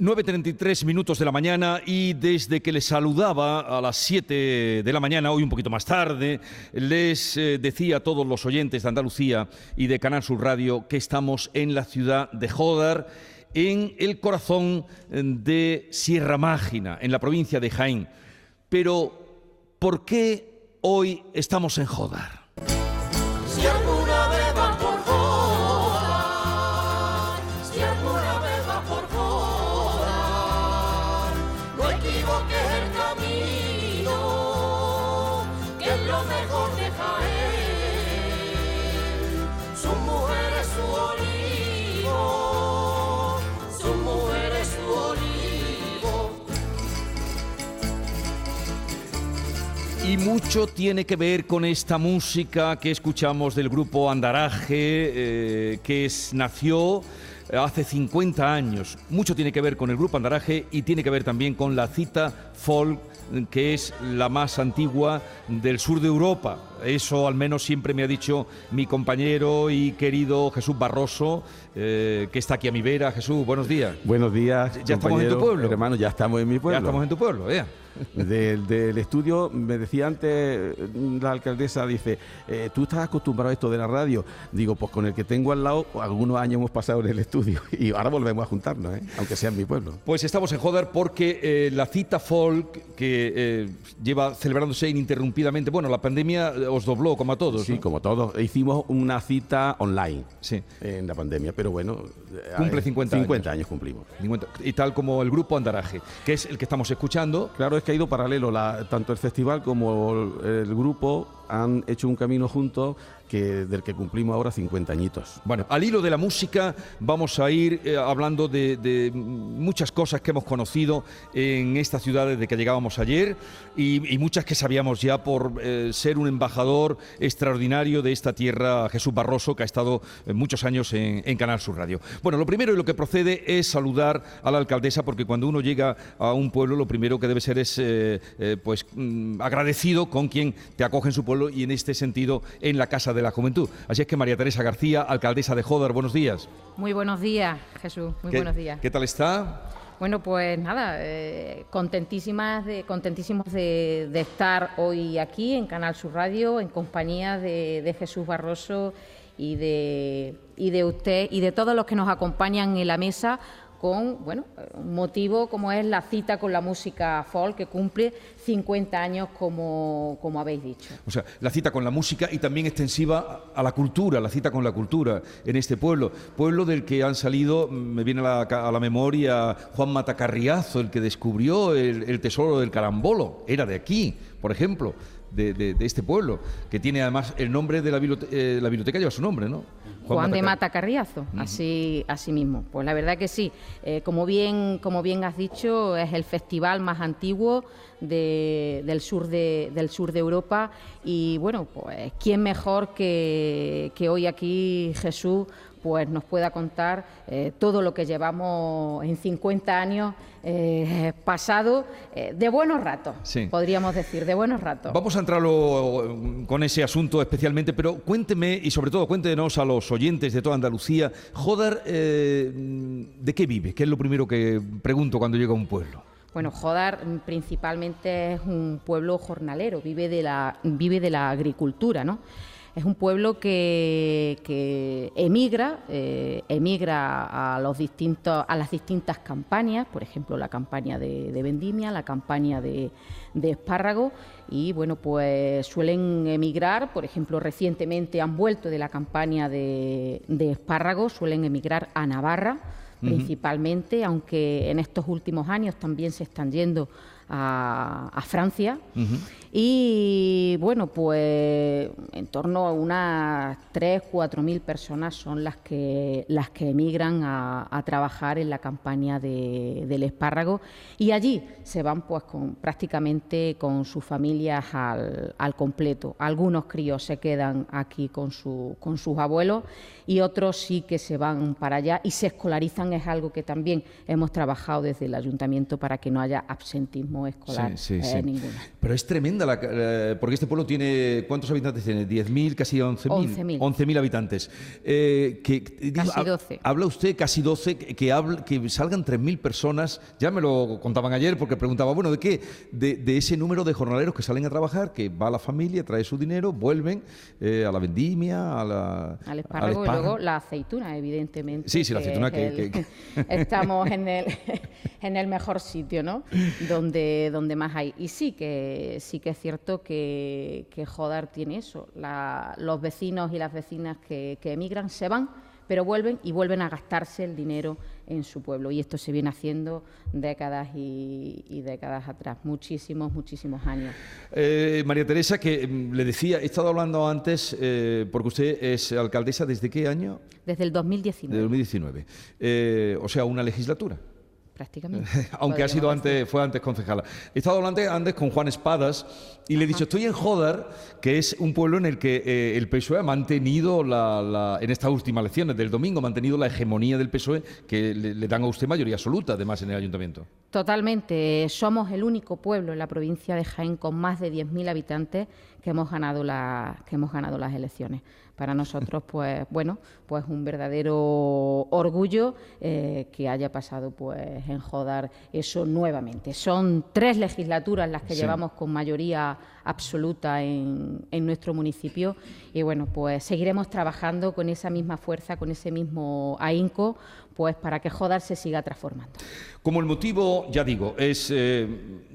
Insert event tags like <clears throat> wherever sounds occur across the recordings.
9.33 minutos de la mañana y desde que les saludaba a las 7 de la mañana, hoy un poquito más tarde, les eh, decía a todos los oyentes de Andalucía y de Canal Sur Radio que estamos en la ciudad de Jodar, en el corazón eh, de Sierra Mágina, en la provincia de Jaén. Pero, ¿por qué hoy estamos en Jodar? Y mucho tiene que ver con esta música que escuchamos del grupo Andaraje, eh, que es, nació hace 50 años. Mucho tiene que ver con el grupo Andaraje y tiene que ver también con la cita folk, que es la más antigua del sur de Europa. Eso al menos siempre me ha dicho mi compañero y querido Jesús Barroso, eh, que está aquí a mi vera. Jesús, buenos días. Buenos días. Ya estamos en tu pueblo. Hermano, ya estamos en mi pueblo. Ya estamos en tu pueblo, ya. Del, estudio, me decía antes la alcaldesa, dice, eh, ¿tú estás acostumbrado a esto de la radio? Digo, pues con el que tengo al lado, algunos años hemos pasado en el estudio <laughs> y ahora volvemos a juntarnos, ¿eh? aunque sea en mi pueblo. Pues estamos en Joder porque eh, la cita folk que lleva celebrándose ininterrumpidamente, bueno, la pandemia os dobló como a todos. Sí, como todos. Hicimos una cita online sí. en la pandemia, pero bueno. Cumple 50, 50 años. cumplimos. y tal como el grupo Andaraje, que es el que estamos escuchando. Claro, que ha ido paralelo, tanto el festival como el grupo han hecho un camino juntos que, del que cumplimos ahora 50 añitos. Bueno, al hilo de la música vamos a ir eh, hablando de, muchas cosas que hemos conocido en esta ciudad desde que llegábamos ayer y, muchas que sabíamos ya por eh, ser un embajador extraordinario de esta tierra, Jesús Barroso, que ha estado eh, muchos años en, Canal Sur Radio. Bueno, lo primero y lo que procede es saludar a la alcaldesa porque cuando uno llega a un pueblo lo primero que debe ser es pues mm, agradecido con quien te acoge en su pueblo y en este sentido en la Casa de la Juventud. Así es que María Teresa García, alcaldesa de Joder, buenos días. Muy buenos días, Jesús, muy buenos días. ¿Qué tal está? Bueno, pues nada, eh, contentísimas de, contentísimos de, estar hoy aquí en Canal Sur Radio en compañía de, Jesús Barroso y de, y de usted y de todos los que nos acompañan en la mesa con bueno, un motivo como es la cita con la música folk que cumple 50 años como, como habéis dicho. O sea, la cita con la música y también extensiva a la cultura, la cita con la cultura en este pueblo. Pueblo del que han salido, me viene a la, a la memoria Juan Matacarriazo, el que descubrió el, tesoro del carambolo, era de aquí, por ejemplo. De, este pueblo, que tiene además el nombre de la biblioteca, eh, la biblioteca lleva su nombre, ¿no? Juan, de Mata Carriazo, así, así mismo. Pues la verdad que sí, eh, como, bien, como bien has dicho, es el festival más antiguo del, sur de, del sur de Europa y bueno, pues quién mejor que, que hoy aquí Jesús pues nos pueda contar eh, todo lo que llevamos en 50 años eh, pasado eh, de buenos ratos, podríamos decir, de buenos ratos. Vamos a entrarlo con ese asunto especialmente, pero cuénteme y sobre todo cuéntenos a los oyentes de toda Andalucía, Jodar, ¿de qué vive? ¿Qué es lo primero que pregunto cuando llega a un pueblo? Bueno, Jodar principalmente es un pueblo jornalero, vive de la, vive de la agricultura, ¿no? Es un pueblo que, emigra, eh, emigra a, los distintos, a las distintas campañas, por ejemplo la campaña de, vendimia, la campaña de, espárrago, y bueno, pues suelen emigrar, por ejemplo, recientemente han vuelto de la campaña de, espárrago, suelen emigrar a Navarra principalmente, aunque en estos últimos años también se están yendo a, Francia. Y bueno, pues en torno a unas 3, 4 mil personas son las que, las que emigran a, trabajar en la campaña del espárrago y allí se van pues con, prácticamente con sus familias al, al completo. Algunos críos se quedan aquí con, su, con sus abuelos y otros sí que se van para allá y se escolarizan, es algo que también hemos trabajado desde el ayuntamiento para que no haya absentismo turismo escolar, eh, ninguna. Pero es tremenda, la, eh, porque este pueblo tiene, ¿cuántos habitantes tiene? ¿10.000, casi 11.000? 11.000 habitantes. Eh, que, casi 12. Habla usted, casi 12, que, que salgan 3.000 personas, ya me lo contaban ayer porque preguntaba, bueno, ¿de qué? De, de, ese número de jornaleros que salen a trabajar, que va a la familia, trae su dinero, vuelven a la vendimia, a la, al espárrago, y luego la aceituna, evidentemente. Sí, sí, la aceituna que, <laughs> estamos en el, en el mejor sitio, ¿no? <laughs> Donde, donde más hay. Y sí que sí que es cierto que, que Jodar tiene eso. los vecinos y las vecinas que, que emigran se van pero vuelven y vuelven a gastarse el dinero en su pueblo. Y esto se viene haciendo décadas y, décadas atrás, muchísimos, muchísimos años. Eh, María Teresa, que mm, le decía, he estado hablando antes, eh, porque usted es alcaldesa desde qué año? Desde el 2019. Desde 2019. Eh, o sea, una legislatura prácticamente. <laughs> Aunque ha sido antes, fue antes concejala. He estado hablando antes con Juan Espadas y le he dicho, estoy en Jodar, que es un pueblo en el que eh, el PSOE ha mantenido, la, en estas últimas elecciones del domingo, ha mantenido la hegemonía del PSOE que le, dan a usted mayoría absoluta, además, en el ayuntamiento. Totalmente. Somos el único pueblo en la provincia de Jaén con más de 10.000 habitantes que hemos ganado, que hemos ganado las elecciones. Para nosotros, <laughs> pues bueno, pues un verdadero orgullo eh, que haya pasado pues en Jodar eso nuevamente. Son tres legislaturas las que llevamos con mayoría absoluta en, en, nuestro municipio. Y bueno, pues seguiremos trabajando con esa misma fuerza, con ese mismo ahínco, pues para que Jodar se siga transformando. Como el motivo, ya digo, es eh,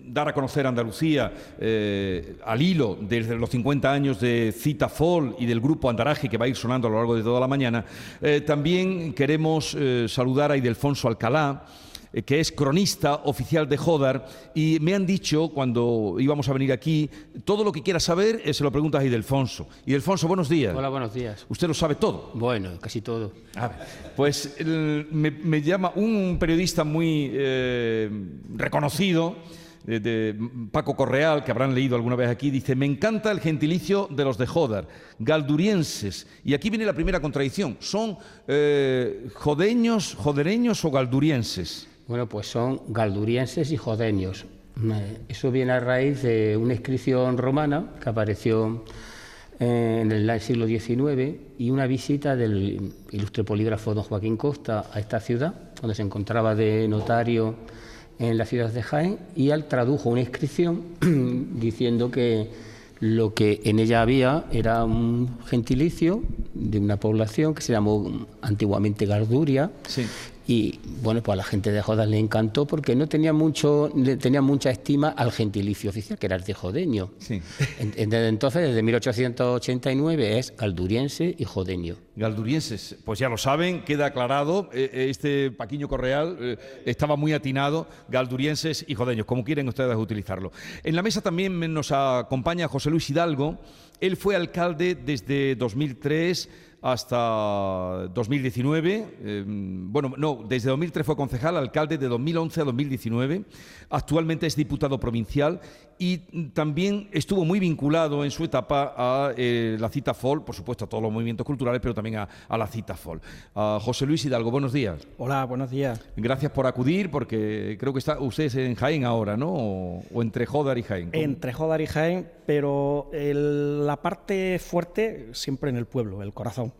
dar a conocer Andalucía eh, al hilo desde los 50 años de Cita Fall y del grupo Andaraje que va a ir sonando a lo largo de toda la mañana, eh, también queremos saludar a Idelfonso Alcalá, que es cronista oficial de Jodar, y me han dicho cuando íbamos a venir aquí, todo lo que quiera saber eh, se lo preguntas a Idelfonso. Idelfonso, buenos días. Hola, buenos días. ¿Usted lo sabe todo? Bueno, casi todo. pues me, llama un periodista muy eh, reconocido, de, Paco Correal, que habrán leído alguna vez aquí, dice, me encanta el gentilicio de los de Jodar, galdurienses. Y aquí viene la primera contradicción, ¿son jodeños, jodereños o galdurienses? Bueno, pues son galdurienses y jodenios. Eso viene a raíz de una inscripción romana que apareció eh, en el siglo XIX y una visita del ilustre polígrafo don Joaquín Costa a esta ciudad, donde se encontraba de notario en la ciudad de Jaén, y él tradujo una inscripción <clears throat> diciendo que lo que en ella había era un gentilicio de una población que se llamó antiguamente Garduria y bueno, pues a la gente de Jodas le encantó porque no tenía mucho, tenía mucha estima al gentilicio oficial, que era el de jodeño. Sí. Desde entonces, desde 1889, es galduriense y jodeño. Galdurienses, pues ya lo saben, queda aclarado. Eh, eh, este Paquiño Correal eh, estaba muy atinado, galdurienses y jodeños, como quieren ustedes utilizarlo. En la mesa también nos acompaña José Luis Hidalgo. Él fue alcalde desde 2003 hasta 2019. Em, bueno, no, desde 2003 fue concejal, alcalde de 2011 a 2019. Actualmente es diputado provincial y también estuvo muy vinculado en su etapa a eh, la cita FOL, por supuesto a todos los movimientos culturales, pero también a, la cita FOL. José Luis Hidalgo, buenos días. Hola, buenos días. Gracias por acudir, porque creo que está usted en Jaén ahora, ¿no? O, entre Jodar y Jaén. Entre Jodar y Jaén, pero la parte fuerte siempre en el pueblo, el corazón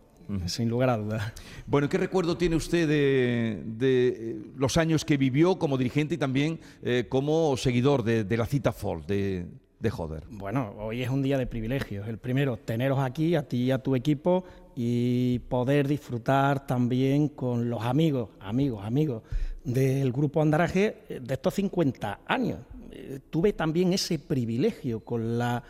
sin lugar a dudas. Bueno, ¿qué recuerdo tiene usted de, eh, los años que vivió como dirigente y también eh, como seguidor de, la cita FOL de, de Joder? Bueno, hoy es un día de privilegios. El primero, teneros aquí, a ti y a tu equipo, y poder disfrutar también con los amigos, amigos, amigos del Grupo Andaraje de estos 50 años. Eh, tuve también ese privilegio con la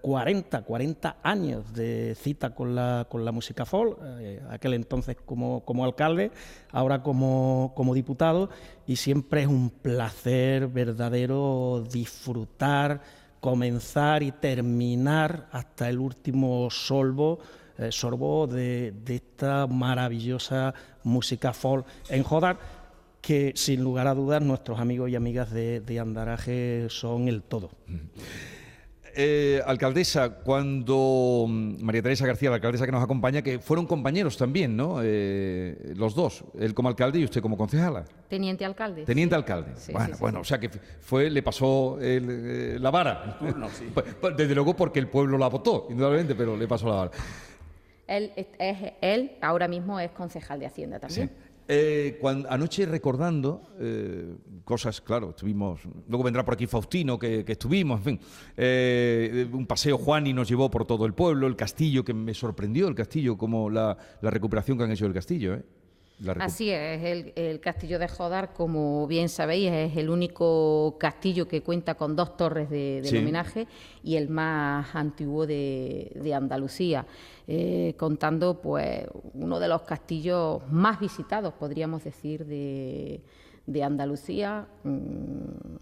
40, eh, 40 años de cita con la, con la música folk, eh, aquel entonces como, como alcalde, ahora como, como, diputado, y siempre es un placer verdadero disfrutar, comenzar y terminar hasta el último solvo, eh, sorbo de, de, esta maravillosa música folk en Jodar que sin lugar a dudas nuestros amigos y amigas de, de Andaraje son el todo. eh, alcaldesa, cuando mm, María Teresa García, la alcaldesa que nos acompaña, que fueron compañeros también, ¿no? Eh, los dos, él como alcalde y usted como concejala. Teniente alcalde. Teniente alcalde. bueno, bueno, o sea que fue, le pasó la vara. Pues, pues, desde luego porque el pueblo la votó, indudablemente, pero le pasó la vara. Él, es, él ahora mismo es concejal de Hacienda también. Eh, anoche recordando eh, cosas, claro, estuvimos, luego vendrá por aquí Faustino, que, estuvimos, en fin, eh, un paseo Juan y nos llevó por todo el pueblo, el castillo, que me sorprendió el castillo, como la, la recuperación que han hecho del castillo. ¿eh? Así es, el, castillo de Jodar, como bien sabéis, es el único castillo que cuenta con dos torres de, homenaje y el más antiguo de, Andalucía, eh, contando pues uno de los castillos más visitados, podríamos decir, de, Andalucía. Mm,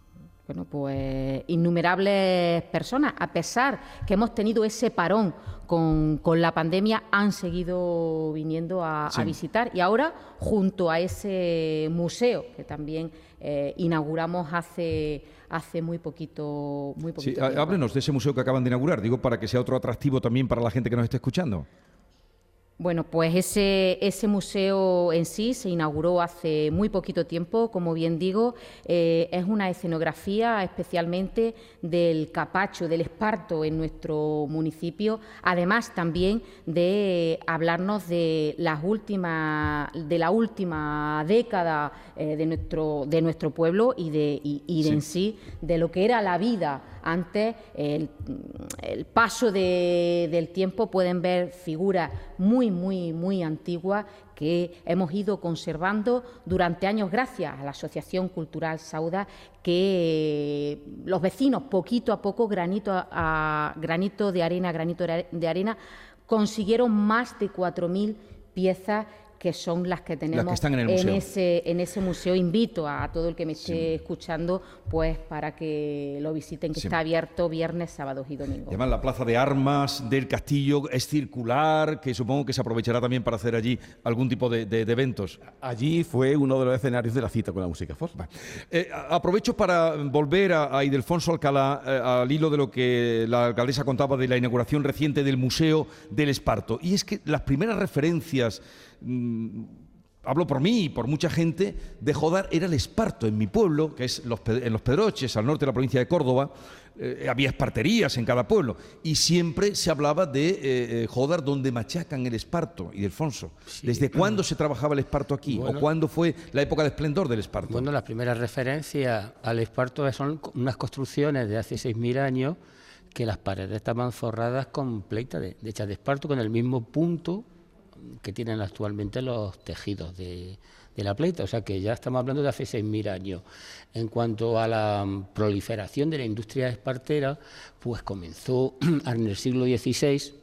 bueno, pues innumerables personas, a pesar que hemos tenido ese parón con, la pandemia, han seguido viniendo a, visitar. Y ahora, junto a ese museo que también eh, inauguramos hace, hace muy poquito, muy poquito sí, Háblenos de ese museo que acaban de inaugurar, digo, para que sea otro atractivo también para la gente que nos esté escuchando. Bueno, pues ese, ese museo en sí se inauguró hace muy poquito tiempo, como bien digo, eh, es una escenografía especialmente del capacho, del esparto en nuestro municipio, además también de hablarnos de las últimas, de la última década eh, de nuestro, de nuestro pueblo y de, y, en sí de lo que era la vida antes, el, paso del tiempo pueden ver figuras muy, muy, muy antiguas que hemos ido conservando durante años gracias a la Asociación Cultural Sauda, que los vecinos poquito a poco, granito a, granito de arena, granito de arena, consiguieron más de 4.000 piezas que son las que tenemos en, ese, en ese museo. Invito a, todo el que me esté escuchando pues para que lo visiten, que está abierto viernes, sábados y domingos. Además, la plaza de armas del castillo es circular, que supongo que se aprovechará también para hacer allí algún tipo de, eventos. Allí fue uno de los escenarios de la cita con la música folk. Eh, aprovecho para volver a, a Idelfonso Alcalá eh, al hilo de lo que la alcaldesa contaba de la inauguración reciente del Museo del Esparto. Y es que las primeras referencias Mm, hablo por mí y por mucha gente, de Jodar era el esparto en mi pueblo, que es en Los Pedroches, al norte de la provincia de Córdoba. Eh, había esparterías en cada pueblo y siempre se hablaba de eh, eh, Jodar donde machacan el esparto y Delfonso. ¿Desde cuándo se trabajaba el esparto aquí o cuándo fue la época de esplendor del esparto? Bueno, las primeras referencias al esparto son unas construcciones de hace 6.000 años que las paredes estaban forradas con pleita de, de hechas de esparto con el mismo punto que tienen actualmente los tejidos de, la pleita, o sea que ya estamos hablando de hace 6.000 años. En cuanto a la proliferación de la industria espartera, pues comenzó <clears throat> en el siglo XVI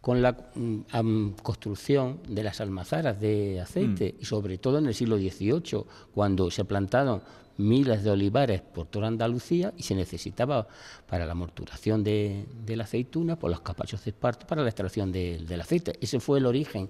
con la mm, construcción de las almazaras de aceite mm. y sobre todo en el siglo XVIII, cuando se plantaron miles de olivares por toda Andalucía y se necesitaba para la morturación de, la aceituna, por los capachos de esparto, para la extracción del aceite. Ese fue el origen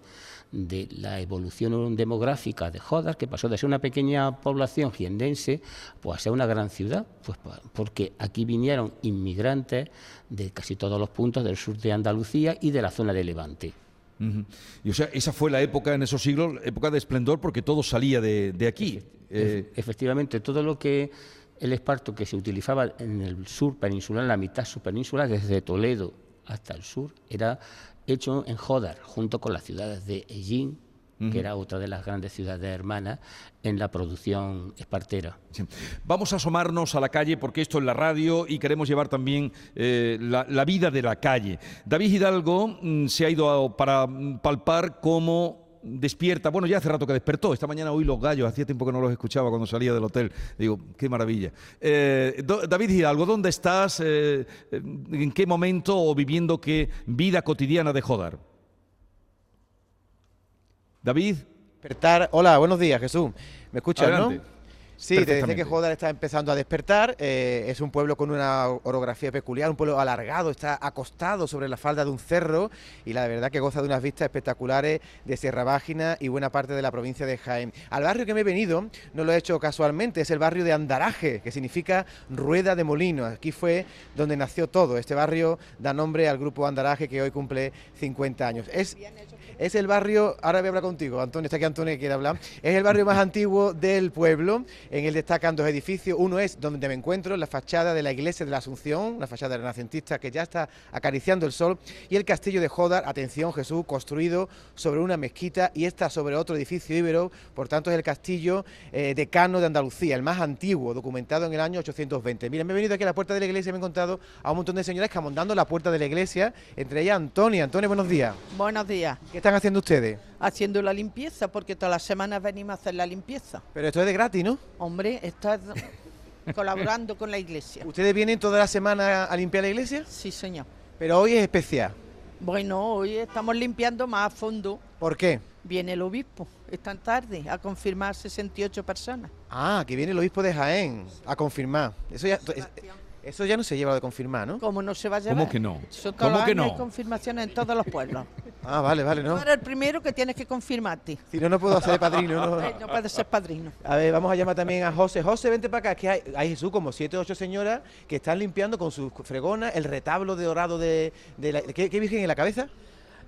de la evolución demográfica de Jodar, que pasó de ser una pequeña población giendense pues, a ser una gran ciudad, pues, porque aquí vinieron inmigrantes de casi todos los puntos del sur de Andalucía y de la zona de Levante. Y o sea, esa fue la época en esos siglos, época de esplendor, porque todo salía de, aquí. Eh, efectivamente, todo lo que el esparto que se utilizaba en el sur peninsular, en la mitad subpeninsular, desde Toledo hasta el sur, era hecho en Jodar, junto con las ciudades de Ellín, que era otra de las grandes ciudades hermanas en la producción espartera. Vamos a asomarnos a la calle porque esto es la radio y queremos llevar también eh, la, vida de la calle. David Hidalgo mm, se ha ido para palpar cómo despierta, bueno, ya hace rato que despertó, esta mañana oí los gallos, hacía tiempo que no los escuchaba cuando salía del hotel, digo, qué maravilla. Eh, David Hidalgo, ¿dónde estás? Eh, ¿En qué momento o viviendo qué vida cotidiana de Jodar? David. Hola, buenos días, Jesús. ¿Me escuchas, no? Sí, te decía que Jodar está empezando a despertar. Eh, es un pueblo con una orografía peculiar, un pueblo alargado, está acostado sobre la falda de un cerro y la verdad que goza de unas vistas espectaculares de Sierra Bágina y buena parte de la provincia de Jaén. Al barrio que me he venido, no lo he hecho casualmente, es el barrio de Andaraje, que significa rueda de molino. Aquí fue donde nació todo. Este barrio da nombre al grupo Andaraje que hoy cumple 50 años. Es es el barrio, ahora voy a hablar contigo, Antonio, está aquí Antonio que quiere hablar, es el barrio más antiguo del pueblo, en él destacan dos edificios, uno es donde me encuentro, la fachada de la iglesia de la Asunción, la fachada renacentista que ya está acariciando el sol, y el castillo de Jodar, atención Jesús, construido sobre una mezquita y está sobre otro edificio íbero, por tanto es el castillo eh, decano de Andalucía, el más antiguo, documentado en el año 820. Miren, me he venido aquí a la puerta de la iglesia y me he encontrado a un montón de señoras camondando la puerta de la iglesia, entre ellas Antonio. Antonio, buenos días. Buenos días están haciendo ustedes? Haciendo la limpieza, porque todas las semanas venimos a hacer la limpieza. Pero esto es de gratis, ¿no? Hombre, estás colaborando con la iglesia. <laughs> ¿Ustedes vienen toda la semana a limpiar la iglesia? Sí, señor. Pero hoy es especial. Bueno, hoy estamos limpiando más a fondo. ¿Por qué? Viene el obispo esta tarde a confirmar 68 personas. Ah, que viene el obispo de Jaén a confirmar. Eso ya, eso ya no se lleva de confirmar, ¿no? ¿Cómo no se va a llevar? ¿Cómo que no? ¿Cómo que no? Hay confirmaciones en todos los pueblos. <laughs> ah, vale, vale, ¿no? Tú eres el primero que tienes que confirmarte. Si no, no puedo ser padrino, ¿no? <laughs> no puedes ser padrino. A ver, vamos a llamar también a José. José, vente para acá, que hay, hay Jesús como siete o ocho señoras que están limpiando con sus fregonas el retablo de dorado de, la... ¿qué, virgen en la cabeza?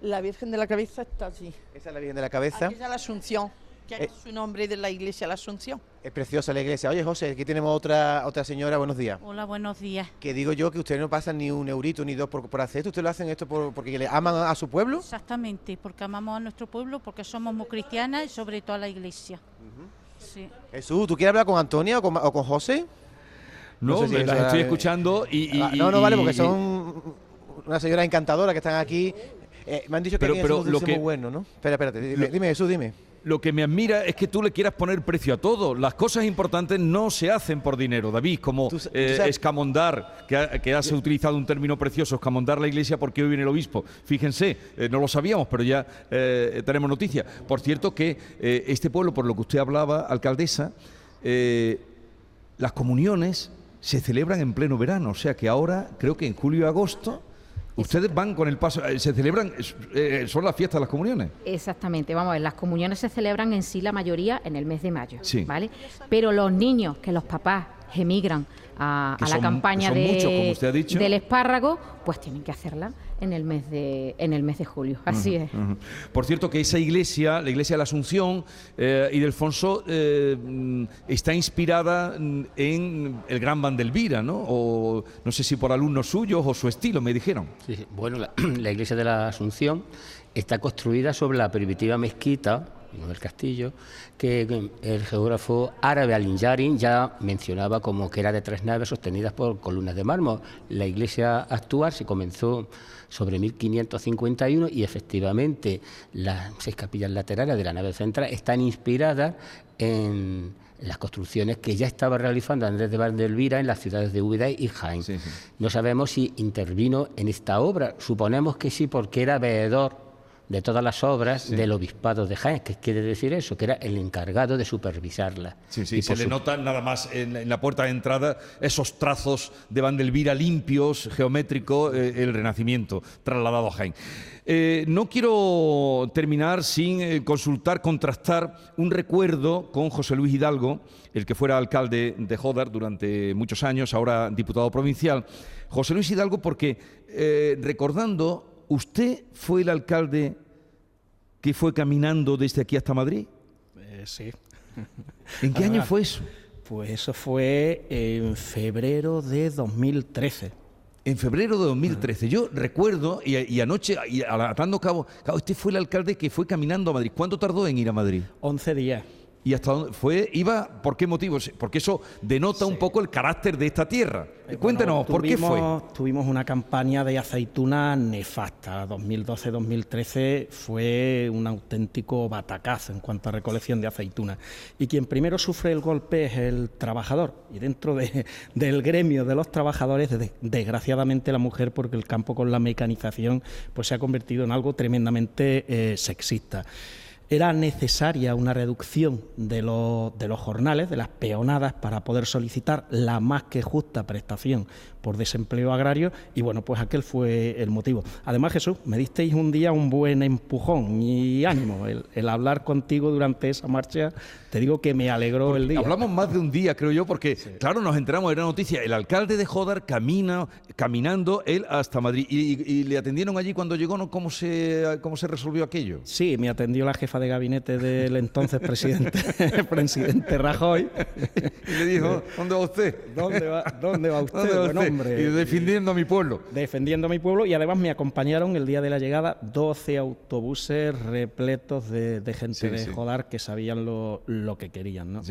La Virgen de la Cabeza está allí. Esa es la Virgen de la Cabeza. Aquí está la Asunción que es eh, su nombre de la iglesia La Asunción. Es preciosa la iglesia. Oye, José, aquí tenemos otra otra señora. Buenos días. Hola, buenos días. Que digo yo que ustedes no pasan ni un eurito ni dos por, hacer esto. ¿Ustedes lo hacen esto porque le aman a su pueblo? Exactamente, porque amamos a nuestro pueblo, porque somos muy cristianas y sobre todo a la iglesia. sí. Jesús, ¿tú quieres hablar con Antonia o con, José? No, me las estoy escuchando y, ah, No, no, vale, porque son una señora encantadora que están aquí. Eh, me han dicho que pero, pero lo que... muy bueno, ¿no? Espera, espérate, dime Jesús, dime lo que me admira es que tú le quieras poner precio a todo. Las cosas importantes no se hacen por dinero, David, como eh, escamondar, que, has utilizado un término precioso, escamondar la iglesia porque hoy viene el obispo. Fíjense, eh, no lo sabíamos, pero ya eh, tenemos noticia. Por cierto que este pueblo, por lo que usted hablaba, alcaldesa, las comuniones se celebran en pleno verano, o sea que ahora creo que en julio y agosto Ustedes van con el paso, eh, se celebran, eh, son las fiestas de las comuniones. Exactamente, vamos a ver, las comuniones se celebran en sí la mayoría en el mes de mayo, ¿vale? Pero los niños, que los papás emigran a, la campaña de, del espárrago, pues tienen que hacerla en el mes de en el mes de julio. Así es. Por cierto que esa iglesia, la iglesia de la Asunción eh, y del Fonso, eh, está inspirada en el gran Vandelvira, ¿no? O no sé si por alumnos suyos o su estilo, me dijeron. Sí, Bueno, <clears throat> la iglesia de la Asunción está construida sobre la primitiva mezquita el Castillo, que el geógrafo árabe Al-Injarin ya mencionaba como que era de tres naves sostenidas por columnas de mármol. La iglesia actual se comenzó sobre 1551 y efectivamente las seis capillas laterales de la nave central están inspiradas en las construcciones que ya estaba realizando Andrés de Valdelvira en las ciudades de Úbeda y Jaén. No sabemos si intervino en esta obra, suponemos que sí porque era veedor de todas las obras del obispado de Jaén, que quiere decir eso, que era el encargado de supervisarla. Sí, sí, se le nota nada más en, la puerta de entrada esos trazos de Vandelvira limpios, geométricos, eh, el Renacimiento trasladado a Jaén. Eh, no quiero terminar sin eh, consultar, contrastar un recuerdo con José Luis Hidalgo, el que fuera alcalde de Jodar durante muchos años, ahora diputado provincial. José Luis Hidalgo, porque recordando ¿Usted fue el alcalde que fue caminando desde aquí hasta Madrid? Eh, sí. <laughs> ¿En qué año fue eso? Pues eso fue en febrero de 2013. En febrero de 2013. Yo recuerdo, y, anoche, y atando cabo, cabo, este fue el alcalde que fue caminando a Madrid. ¿Cuánto tardó en ir a Madrid? 11 días. ¿Y hasta dónde fue? ¿Iba? ¿Por qué motivos? Porque eso denota un poco el carácter de esta tierra. Eh, Cuéntenos, ¿por qué fue? Tuvimos una campaña de aceituna nefasta. 2012-2013 fue un auténtico batacazo en cuanto a recolección de aceituna. Y quien primero sufre el golpe es el trabajador. Y dentro <laughs> del gremio de los trabajadores, desgraciadamente la mujer, porque el campo con la mecanización pues se ha convertido en algo tremendamente eh, sexista. Era necesaria una reducción de los, de los jornales, de las peonadas, para poder solicitar la más que justa prestación por desempleo agrario y bueno, pues aquel fue el motivo. Además, Jesús, me disteis un día un buen empujón y ánimo. El, hablar contigo durante esa marcha, te digo que me alegró el día. Hablamos más de un día, creo yo, porque claro, nos enteramos de la noticia. El alcalde de Jodar camina, caminando él hasta Madrid y, le atendieron allí cuando llegó, ¿no? ¿Cómo se, ¿Cómo se resolvió aquello? Sí, me atendió la jefa de gabinete del entonces presidente, <laughs> presidente Rajoy. y le dijo, ¿dónde va usted? ¿Dónde va, dónde va <laughs> usted? Y defendiendo a mi pueblo. Defendiendo a mi pueblo y además me acompañaron el día de la llegada 12 autobuses repletos de, gente de Jodar que sabían lo, que querían. ¿no?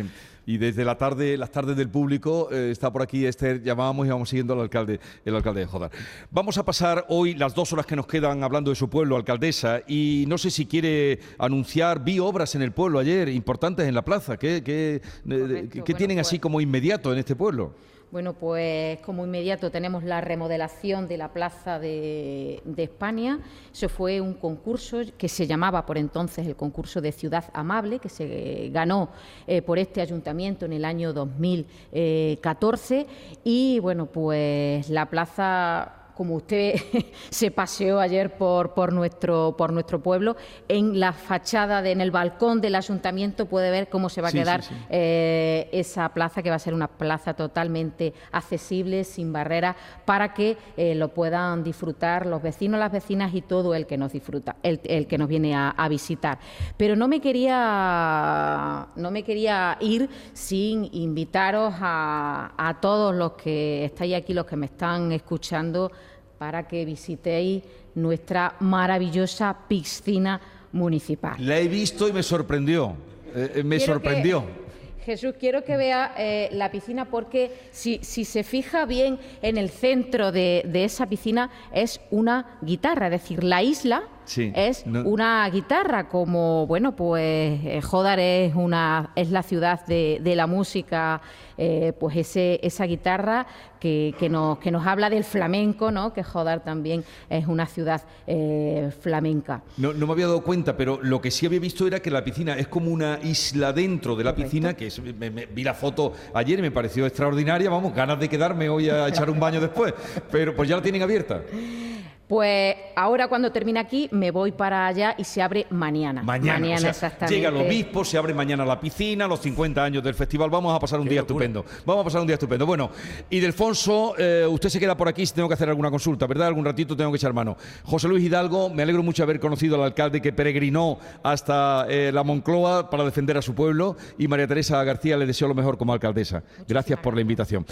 Y desde la tarde, las tardes del público, eh, está por aquí Esther, llamábamos y vamos siguiendo al alcalde, el alcalde de Jodar. Vamos a pasar hoy las dos horas que nos quedan hablando de su pueblo, alcaldesa, y no sé si quiere anunciar, vi obras en el pueblo ayer importantes en la plaza, ¿qué, qué, eh, tienen así pues como inmediato en este pueblo? Bueno, pues como inmediato tenemos la remodelación de la Plaza de, España. Eso fue un concurso que se llamaba por entonces el concurso de Ciudad Amable, que se ganó eh, por este ayuntamiento en el año 2014. Y bueno, pues la plaza como usted <laughs> se paseó ayer por, por, nuestro, por nuestro pueblo, en la fachada, de, en el balcón del ayuntamiento puede ver cómo se va a quedar eh, esa plaza, que va a ser una plaza totalmente accesible, sin barreras, para que eh, lo puedan disfrutar los vecinos, las vecinas y todo el que nos disfruta, el, que nos viene a, visitar. Pero no me quería, no me quería ir sin invitaros a, a todos los que estáis aquí, los que me están escuchando, para que visitéis nuestra maravillosa piscina municipal. La he visto y me sorprendió. Eh, eh, me sorprendió. Jesús, quiero que vea eh, la piscina porque si, se fija bien en el centro de, esa piscina es una guitarra, es decir, la isla es una guitarra como, bueno, pues Jodar es, una, es la ciudad de, de la música eh, pues ese, esa guitarra que, nos, que nos habla del flamenco, ¿no? que Jodar también es una ciudad eh, flamenca. No, me había dado cuenta, pero lo que sí había visto era que la piscina es como una isla dentro de la piscina, que vi la foto ayer y me pareció extraordinaria, vamos, ganas de quedarme hoy a echar un baño después, pero pues ya la tienen abierta. Pues ahora cuando termine aquí me voy para allá y se abre mañana. Mañana, exactamente. Llega el obispo, se abre mañana la piscina, los 50 años del festival. Vamos a pasar un día estupendo. Vamos a pasar un día estupendo. Bueno, y Delfonso, eh, usted se queda por aquí si tengo que hacer alguna consulta, ¿verdad? Algún ratito tengo que echar mano. José Luis Hidalgo, me alegro mucho de haber conocido al alcalde que peregrinó hasta eh, la Moncloa para defender a su pueblo. Y María Teresa García le deseo lo mejor como alcaldesa. Gracias por la invitación.